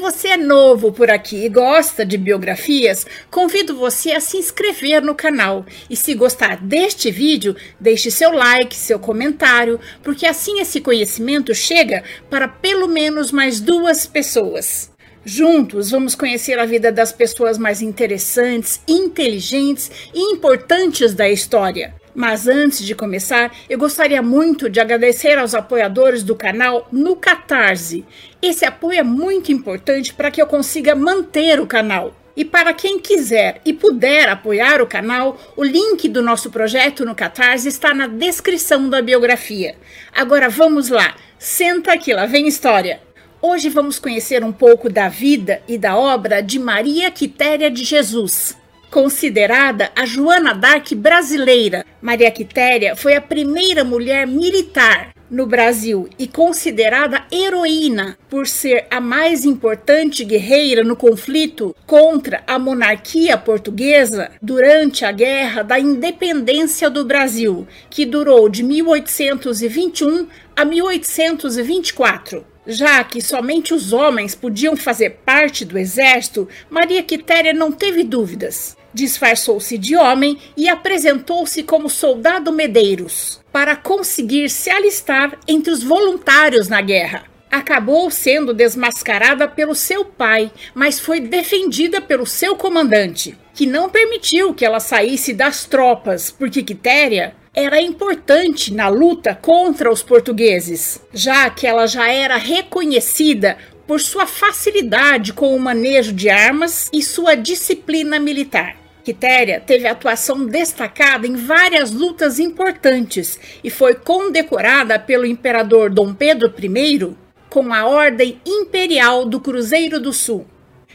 Você é novo por aqui e gosta de biografias, convido você a se inscrever no canal. E se gostar deste vídeo, deixe seu like, seu comentário, porque assim esse conhecimento chega para pelo menos mais duas pessoas. Juntos vamos conhecer a vida das pessoas mais interessantes, inteligentes e importantes da história. Mas antes de começar, eu gostaria muito de agradecer aos apoiadores do canal no Catarse. Esse apoio é muito importante para que eu consiga manter o canal. E para quem quiser e puder apoiar o canal, o link do nosso projeto no Catarse está na descrição da biografia. Agora vamos lá, senta aqui, lá vem história. Hoje vamos conhecer um pouco da vida e da obra de Maria Quitéria de Jesus. Considerada a Joana d'Arc brasileira, Maria Quitéria foi a primeira mulher militar no Brasil e considerada heroína por ser a mais importante guerreira no conflito contra a monarquia portuguesa durante a Guerra da Independência do Brasil, que durou de 1821 a 1824. Já que somente os homens podiam fazer parte do exército, Maria Quitéria não teve dúvidas. Disfarçou-se de homem e apresentou-se como soldado Medeiros, para conseguir se alistar entre os voluntários na guerra. Acabou sendo desmascarada pelo seu pai, mas foi defendida pelo seu comandante, que não permitiu que ela saísse das tropas, porque Quitéria era importante na luta contra os portugueses, já que ela já era reconhecida por sua facilidade com o manejo de armas e sua disciplina militar. Quitéria teve atuação destacada em várias lutas importantes e foi condecorada pelo imperador Dom Pedro I com a Ordem Imperial do Cruzeiro do Sul.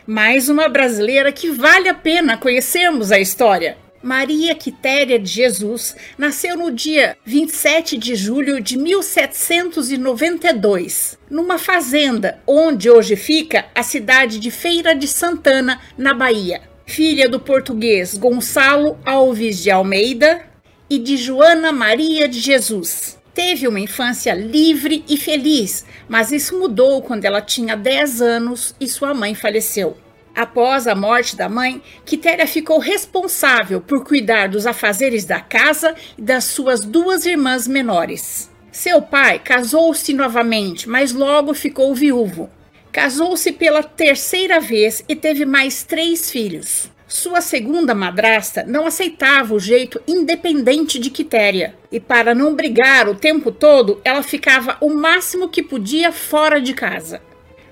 Mais uma brasileira que vale a pena conhecermos a história. Maria Quitéria de Jesus nasceu no dia 27 de julho de 1792, numa fazenda onde hoje fica a cidade de Feira de Santana, na Bahia. Filha do português Gonçalo Alves de Almeida e de Joana Maria de Jesus. Teve uma infância livre e feliz, mas isso mudou quando ela tinha 10 anos e sua mãe faleceu. Após a morte da mãe, Quitéria ficou responsável por cuidar dos afazeres da casa e das suas duas irmãs menores. Seu pai casou-se novamente, mas logo ficou viúvo. Casou-se pela terceira vez e teve mais três filhos. Sua segunda madrasta não aceitava o jeito independente de Quitéria, e para não brigar o tempo todo, ela ficava o máximo que podia fora de casa.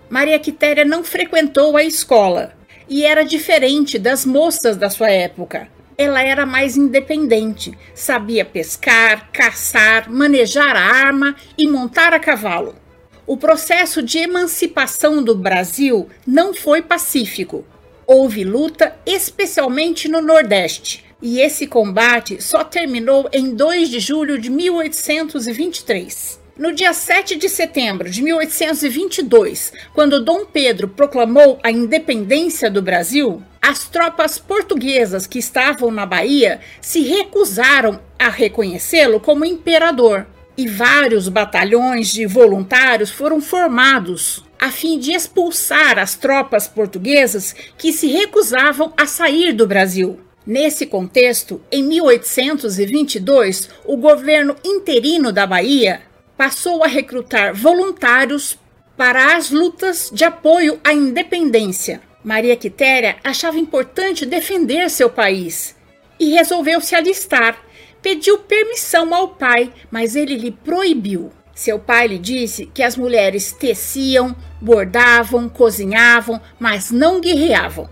Maria Quitéria não frequentou a escola e era diferente das moças da sua época. Ela era mais independente, sabia pescar, caçar, manejar a arma e montar a cavalo. O processo de emancipação do Brasil não foi pacífico. Houve luta, especialmente no Nordeste, e esse combate só terminou em 2 de julho de 1823. No dia 7 de setembro de 1822, quando Dom Pedro proclamou a independência do Brasil, as tropas portuguesas que estavam na Bahia se recusaram a reconhecê-lo como imperador. E vários batalhões de voluntários foram formados a fim de expulsar as tropas portuguesas que se recusavam a sair do Brasil. Nesse contexto, em 1822, o governo interino da Bahia passou a recrutar voluntários para as lutas de apoio à independência. Maria Quitéria achava importante defender seu país e resolveu se alistar. Pediu permissão ao pai, mas ele lhe proibiu. Seu pai lhe disse que as mulheres teciam, bordavam, cozinhavam, mas não guerreavam.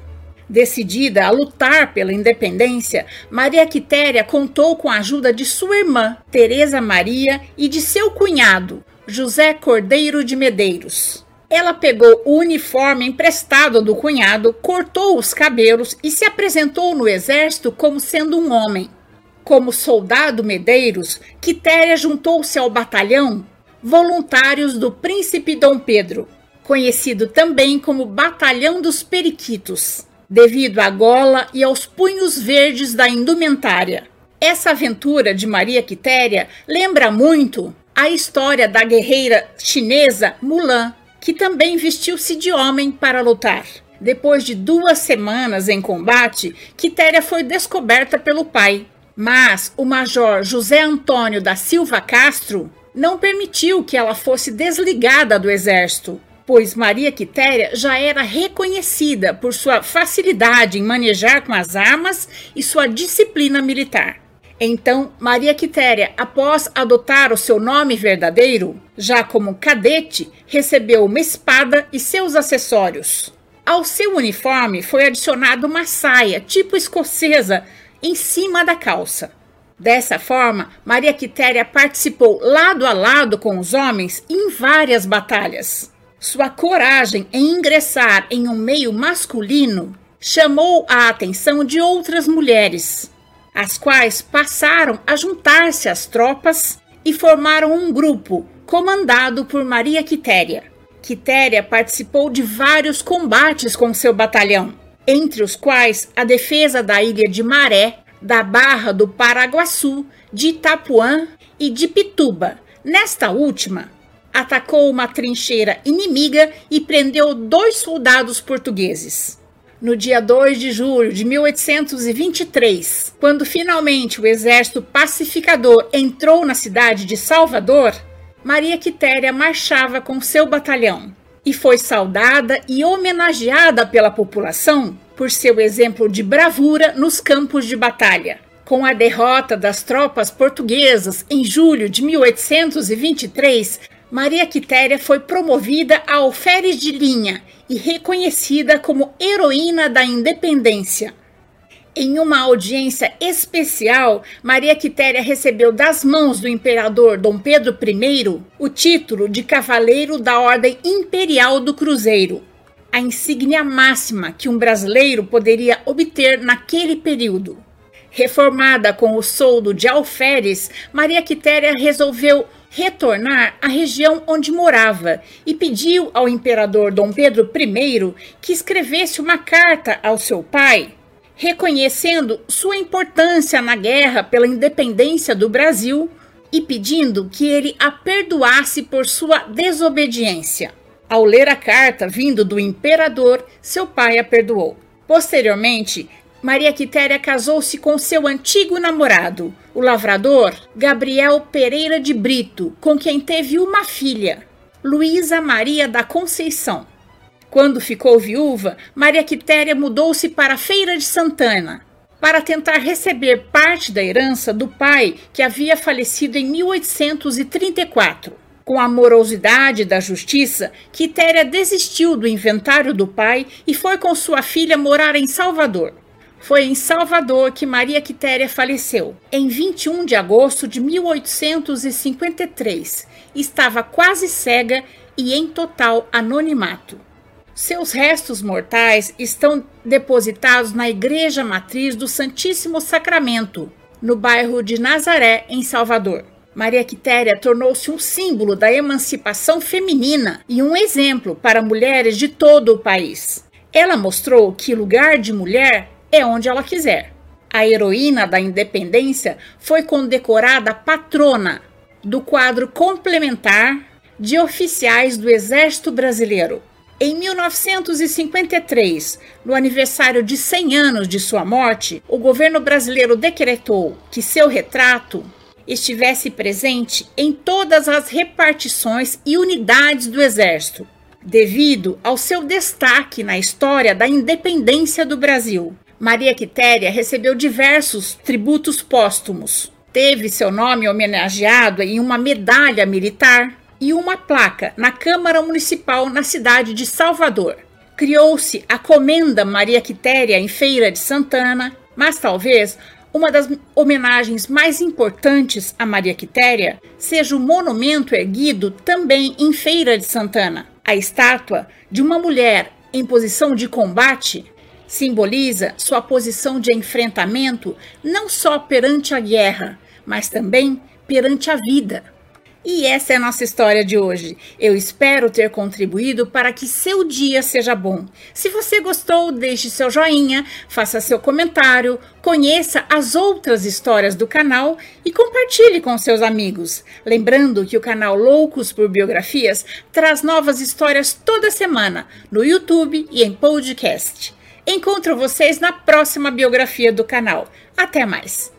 Decidida a lutar pela independência, Maria Quitéria contou com a ajuda de sua irmã, Teresa Maria, e de seu cunhado, José Cordeiro de Medeiros. Ela pegou o uniforme emprestado do cunhado, cortou os cabelos e se apresentou no exército como sendo um homem. Como soldado Medeiros, Quitéria juntou-se ao batalhão Voluntários do Príncipe Dom Pedro, conhecido também como Batalhão dos Periquitos, devido à gola e aos punhos verdes da indumentária. Essa aventura de Maria Quitéria lembra muito a história da guerreira chinesa Mulan, que também vestiu-se de homem para lutar. Depois de duas semanas em combate, Quitéria foi descoberta pelo pai. Mas o major José Antônio da Silva Castro não permitiu que ela fosse desligada do exército, pois Maria Quitéria já era reconhecida por sua facilidade em manejar com as armas e sua disciplina militar. Então, Maria Quitéria, após adotar o seu nome verdadeiro, já como cadete, recebeu uma espada e seus acessórios. Ao seu uniforme foi adicionada uma saia, tipo escocesa, em cima da calça. Dessa forma, Maria Quitéria participou lado a lado com os homens em várias batalhas. Sua coragem em ingressar em um meio masculino chamou a atenção de outras mulheres, as quais passaram a juntar-se às tropas e formaram um grupo comandado por Maria Quitéria. Quitéria participou de vários combates com seu batalhão, entre os quais a defesa da ilha de Maré, da Barra do Paraguaçu, de Itapuã e de Pituba. Nesta última, atacou uma trincheira inimiga e prendeu dois soldados portugueses no dia 2 de julho de 1823, quando finalmente o exército pacificador entrou na cidade de Salvador, Maria Quitéria marchava com seu batalhão e foi saudada e homenageada pela população por seu exemplo de bravura nos campos de batalha. Com a derrota das tropas portuguesas em julho de 1823, Maria Quitéria foi promovida a alferes de linha e reconhecida como heroína da independência. Em uma audiência especial, Maria Quitéria recebeu das mãos do imperador Dom Pedro I o título de Cavaleiro da Ordem Imperial do Cruzeiro, a insígnia máxima que um brasileiro poderia obter naquele período. Reformada com o soldo de alferes, Maria Quitéria resolveu retornar à região onde morava e pediu ao imperador Dom Pedro I que escrevesse uma carta ao seu pai, reconhecendo sua importância na guerra pela independência do Brasil e pedindo que ele a perdoasse por sua desobediência. Ao ler a carta vindo do imperador, seu pai a perdoou. Posteriormente, Maria Quitéria casou-se com seu antigo namorado, o lavrador Gabriel Pereira de Brito, com quem teve uma filha, Luísa Maria da Conceição. Quando ficou viúva, Maria Quitéria mudou-se para Feira de Santana, para tentar receber parte da herança do pai que havia falecido em 1834. Com a morosidade da justiça, Quitéria desistiu do inventário do pai e foi com sua filha morar em Salvador. Foi em Salvador que Maria Quitéria faleceu, em 21 de agosto de 1853. Estava quase cega e em total anonimato. Seus restos mortais estão depositados na Igreja Matriz do Santíssimo Sacramento, no bairro de Nazaré, em Salvador. Maria Quitéria tornou-se um símbolo da emancipação feminina e um exemplo para mulheres de todo o país. Ela mostrou que lugar de mulher é onde ela quiser. A heroína da independência foi condecorada patrona do quadro complementar de oficiais do Exército Brasileiro. Em 1953, no aniversário de 100 anos de sua morte, o governo brasileiro decretou que seu retrato estivesse presente em todas as repartições e unidades do Exército, devido ao seu destaque na história da independência do Brasil. Maria Quitéria recebeu diversos tributos póstumos. Teve seu nome homenageado em uma medalha militar e uma placa na Câmara Municipal na cidade de Salvador. Criou-se a Comenda Maria Quitéria em Feira de Santana, mas talvez uma das homenagens mais importantes a Maria Quitéria seja o monumento erguido também em Feira de Santana. A estátua de uma mulher em posição de combate simboliza sua posição de enfrentamento não só perante a guerra, mas também perante a vida. E essa é a nossa história de hoje. Eu espero ter contribuído para que seu dia seja bom. Se você gostou, deixe seu joinha, faça seu comentário, conheça as outras histórias do canal e compartilhe com seus amigos. Lembrando que o canal Loucos por Biografias traz novas histórias toda semana no YouTube e em podcast. Encontro vocês na próxima biografia do canal. Até mais!